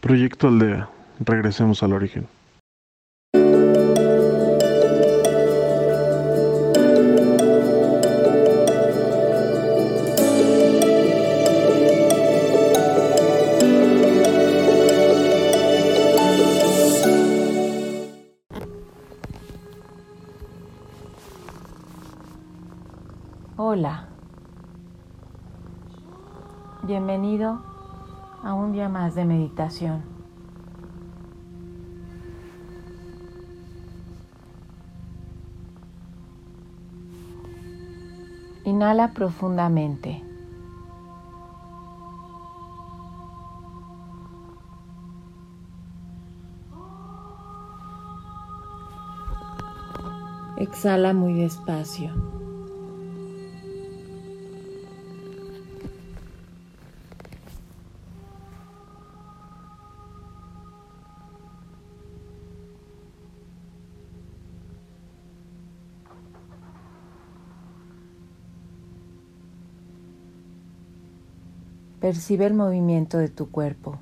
Proyecto Aldea. Regresemos al origen. Inhala profundamente. Exhala muy despacio. Percibe el movimiento de tu cuerpo.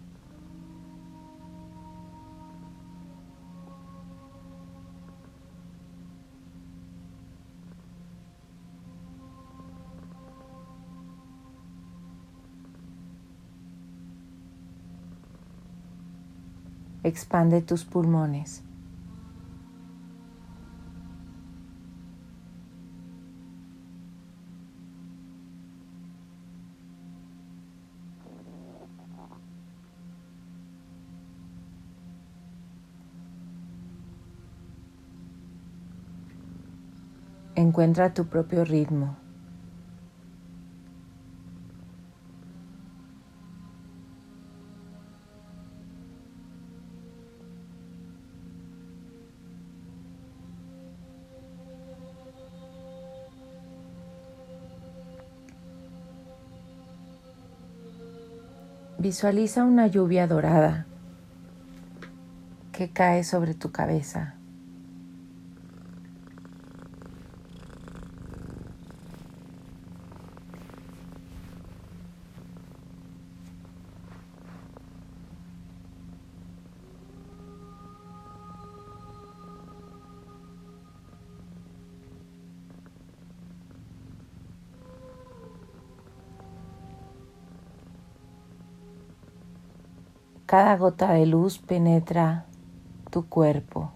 Expande tus pulmones. Encuentra tu propio ritmo. Visualiza una lluvia dorada que cae sobre tu cabeza. Cada gota de luz penetra tu cuerpo.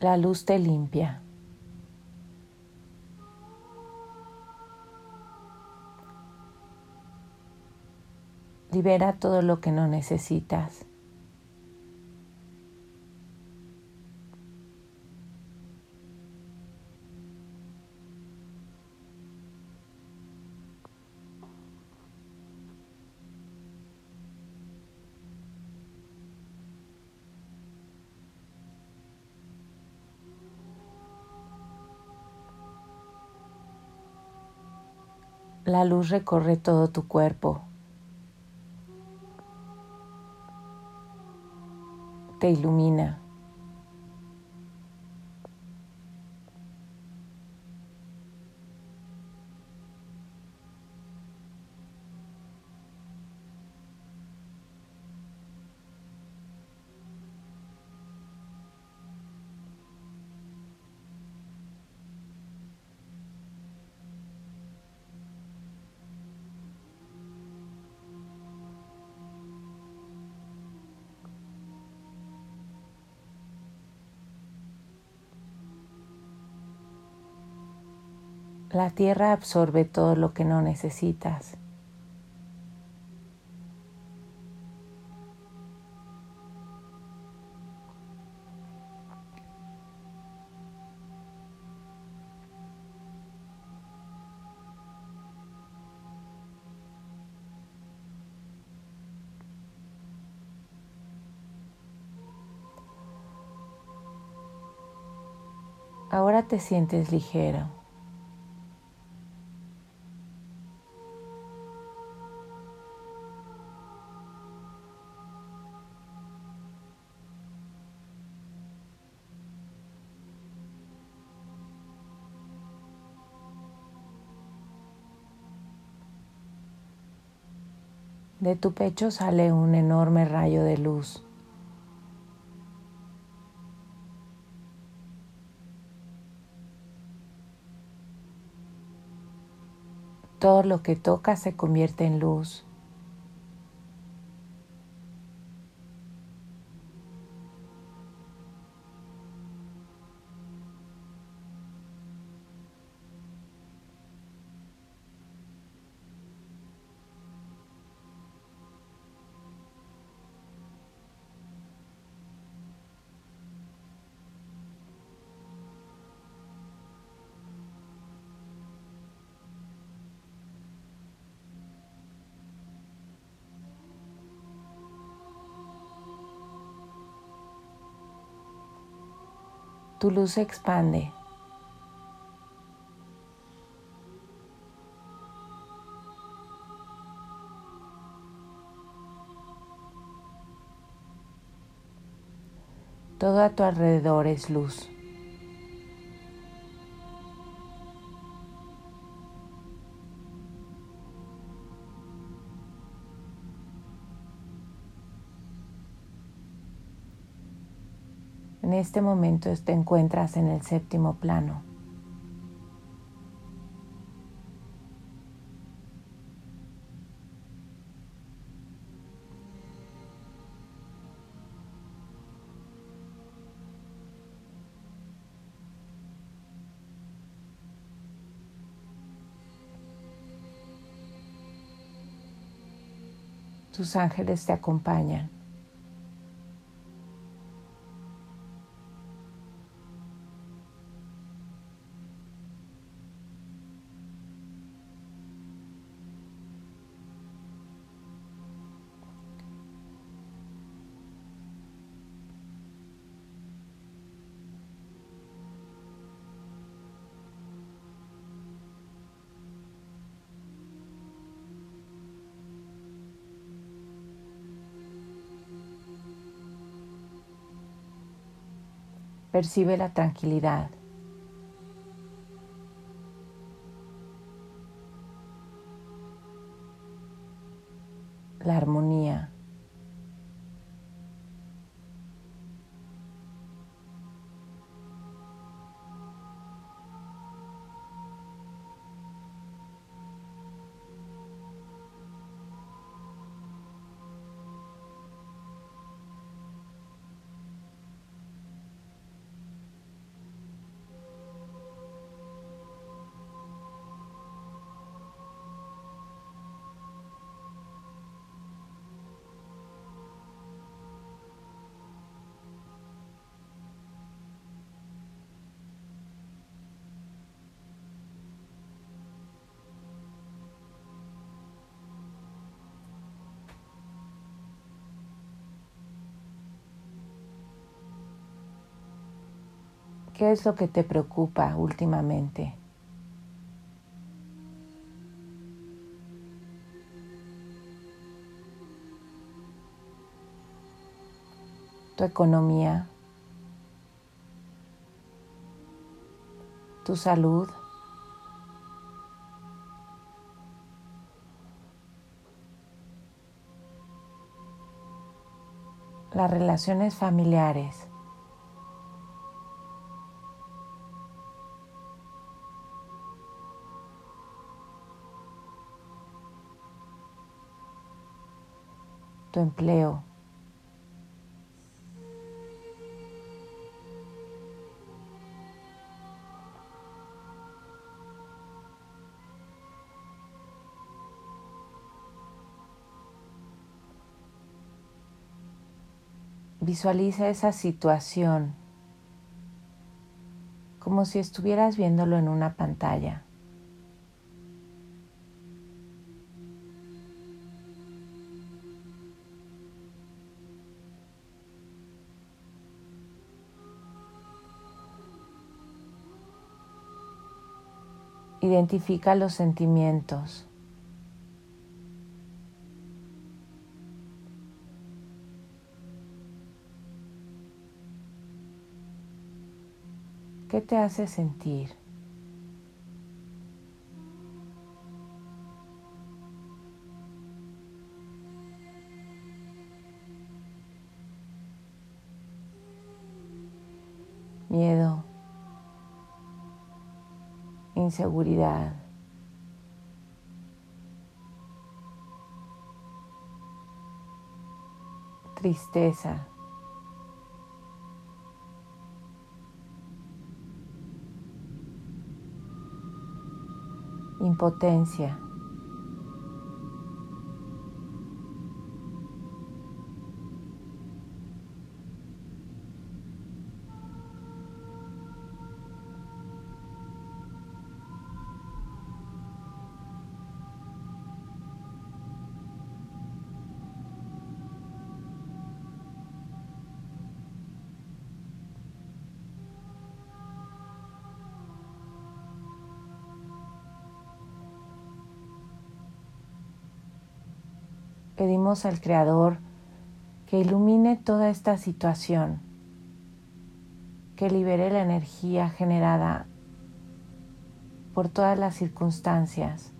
La luz te limpia. Libera todo lo que no necesitas. La luz recorre todo tu cuerpo. Ilumina. La tierra absorbe todo lo que no necesitas. Ahora te sientes ligero. De tu pecho sale un enorme rayo de luz. Todo lo que toca se convierte en luz. Tu luz se expande. Todo a tu alrededor es luz. Este momento te encuentras en el séptimo plano. Tus ángeles te acompañan. Percibe la tranquilidad. La armonía. ¿Qué es lo que te preocupa últimamente? Tu economía, tu salud, las relaciones familiares. Tu empleo. Visualiza esa situación como si estuvieras viéndolo en una pantalla. Identifica los sentimientos. ¿Qué te hace sentir? Miedo, inseguridad, tristeza. impotencia. Pedimos al Creador que ilumine toda esta situación, que libere la energía generada por todas las circunstancias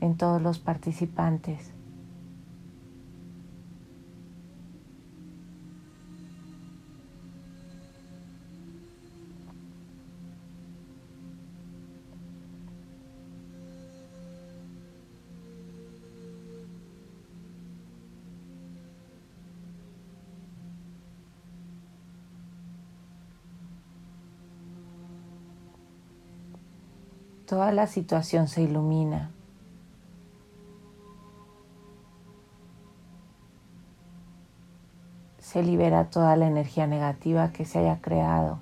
en todos los participantes. Toda la situación se ilumina. Se libera toda la energía negativa que se haya creado.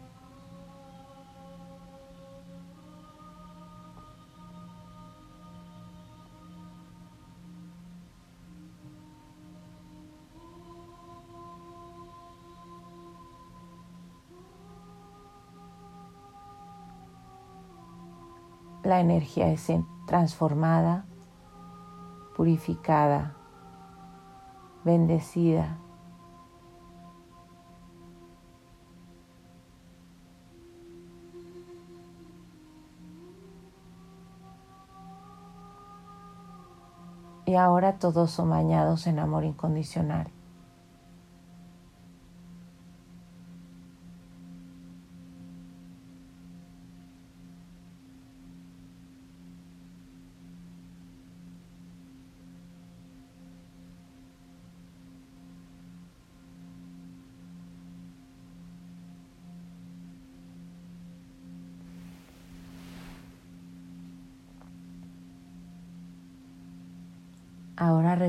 La energía es transformada, purificada, bendecida. Y ahora todos son bañados en amor incondicional.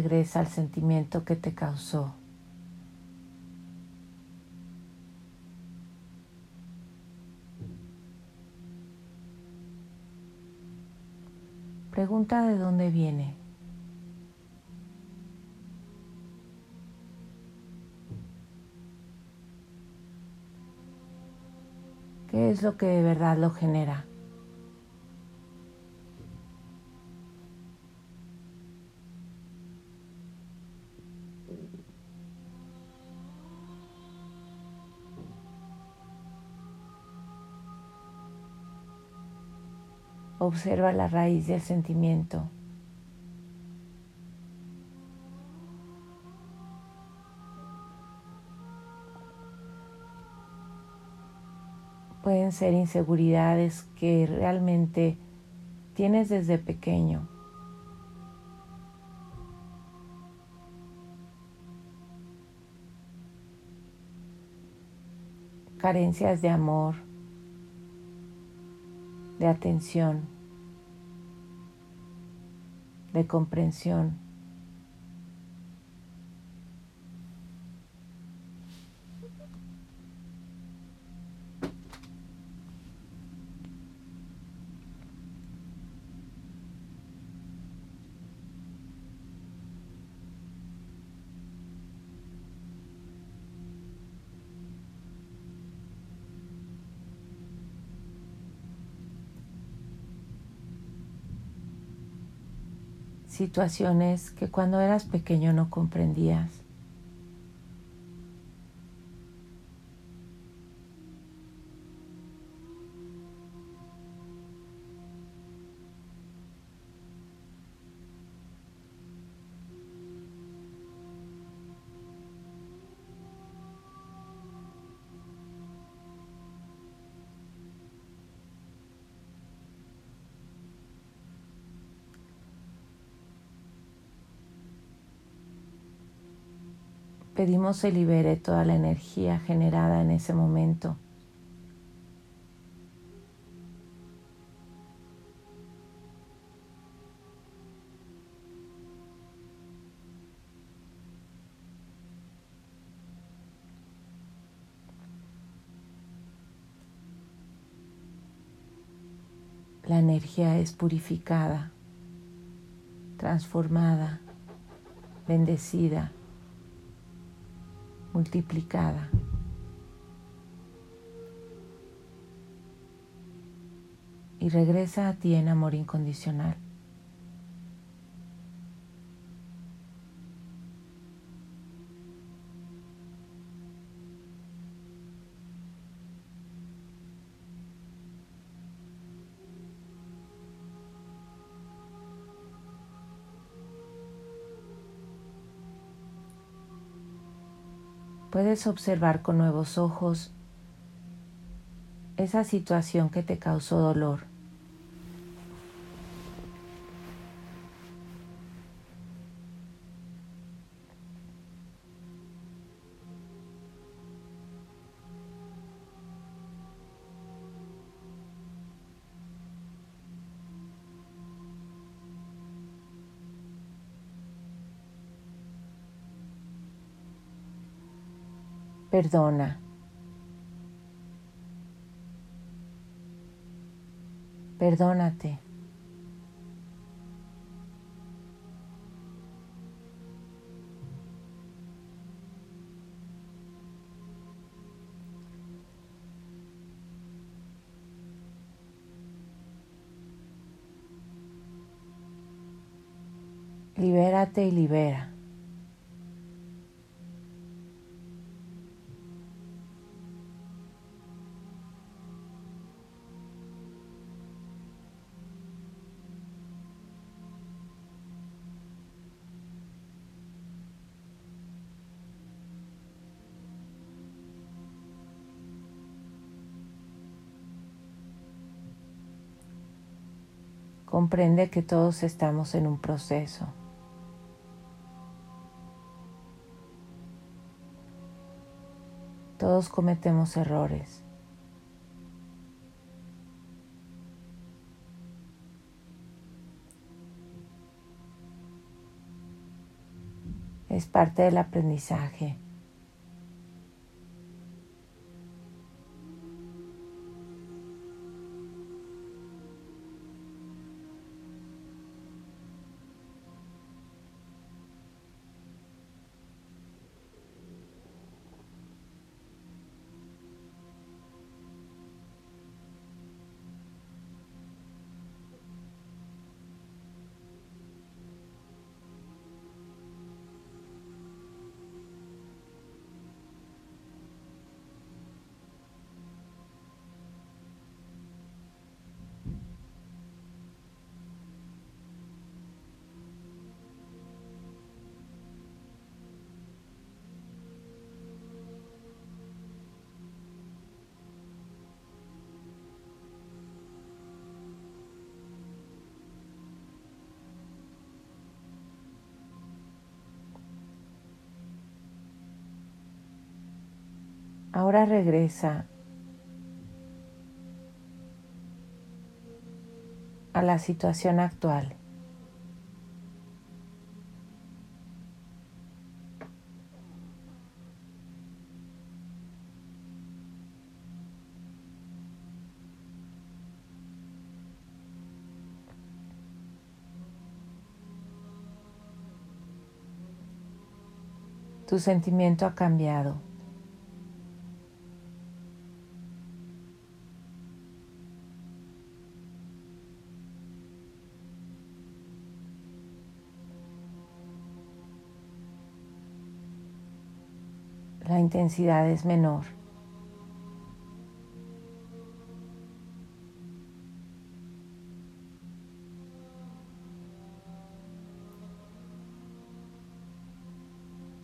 Regresa al sentimiento que te causó. Pregunta de dónde viene. ¿Qué es lo que de verdad lo genera? Observa la raíz del sentimiento. Pueden ser inseguridades que realmente tienes desde pequeño. Carencias de amor de atención, de comprensión. Situaciones que cuando eras pequeño no comprendías. Pedimos se libere toda la energía generada en ese momento. La energía es purificada, transformada, bendecida multiplicada. Y regresa a ti en amor incondicional. Puedes observar con nuevos ojos esa situación que te causó dolor. Perdona. Perdónate. Libérate y libera. Comprende que todos estamos en un proceso. Todos cometemos errores. Es parte del aprendizaje. Ahora regresa a la situación actual. Tu sentimiento ha cambiado. Intensidad es menor.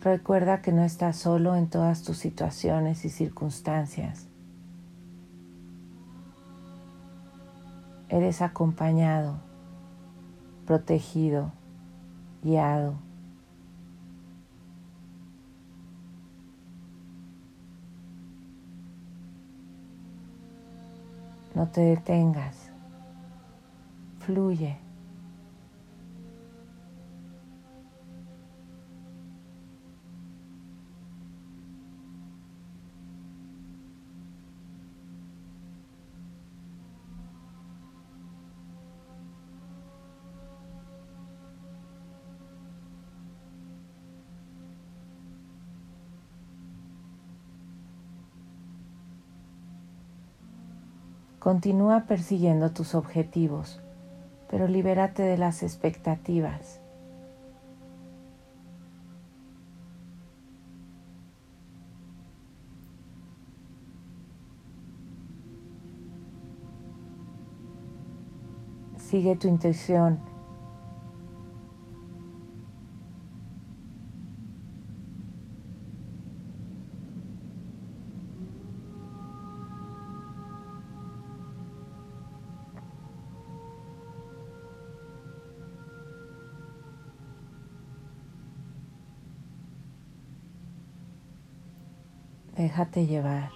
Recuerda que no estás solo en todas tus situaciones y circunstancias. Eres acompañado, protegido, guiado. No te detengas. Fluye. Continúa persiguiendo tus objetivos, pero libérate de las expectativas. Sigue tu intuición Déjate llevar.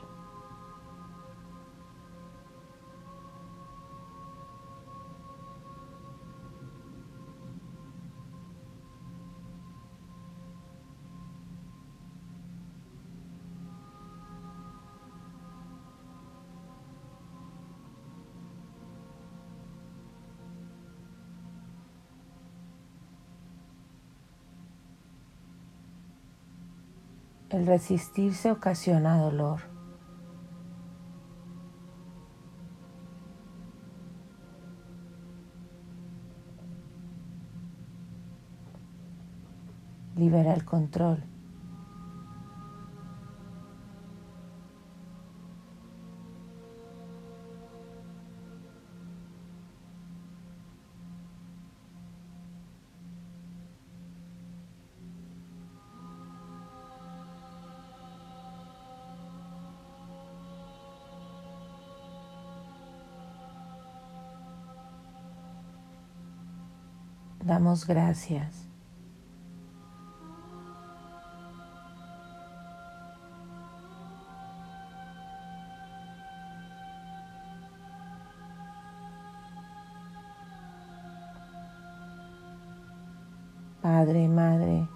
El resistirse ocasiona dolor. Libera el control. Damos gracias. Padre, Madre,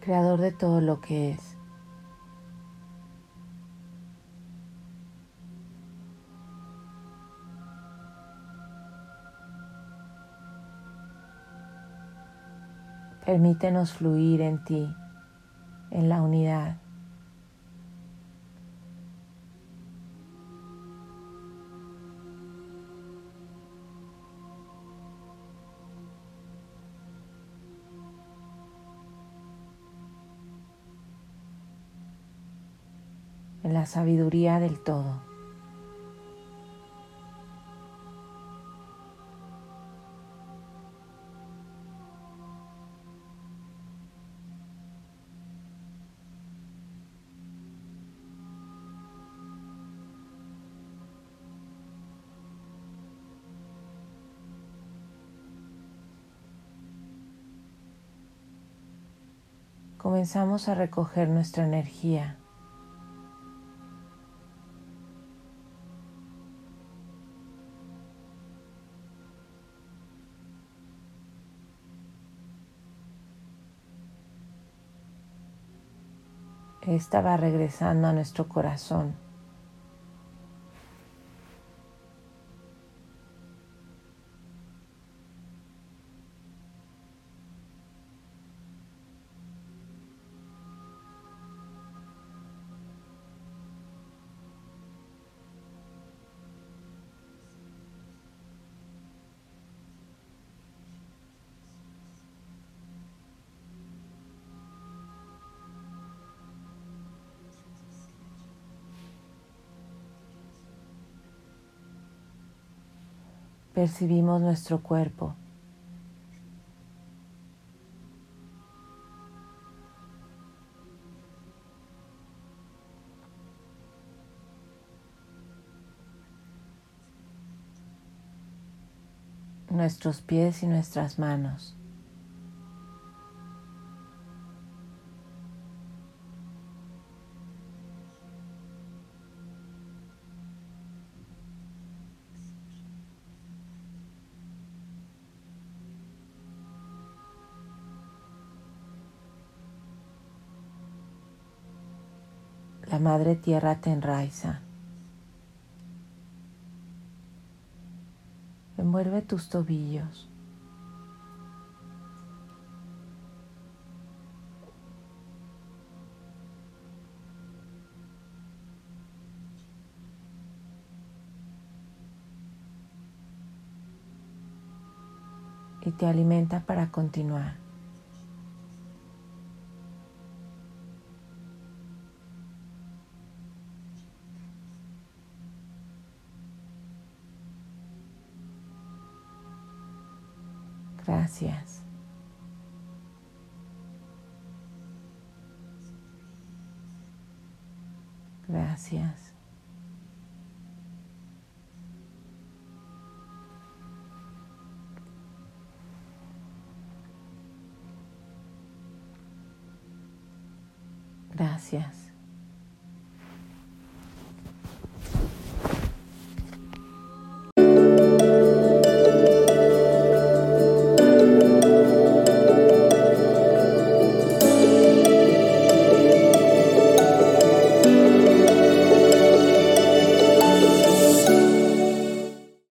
Creador de todo lo que es. Permítenos fluir en ti, en la unidad. en la sabiduría del todo. Comenzamos a recoger nuestra energía. Esta va regresando a nuestro corazón. Percibimos nuestro cuerpo. nuestros pies y nuestras manos. Madre Tierra te enraiza. Envuelve tus tobillos. y te alimenta para continuar. Gracias. Gracias.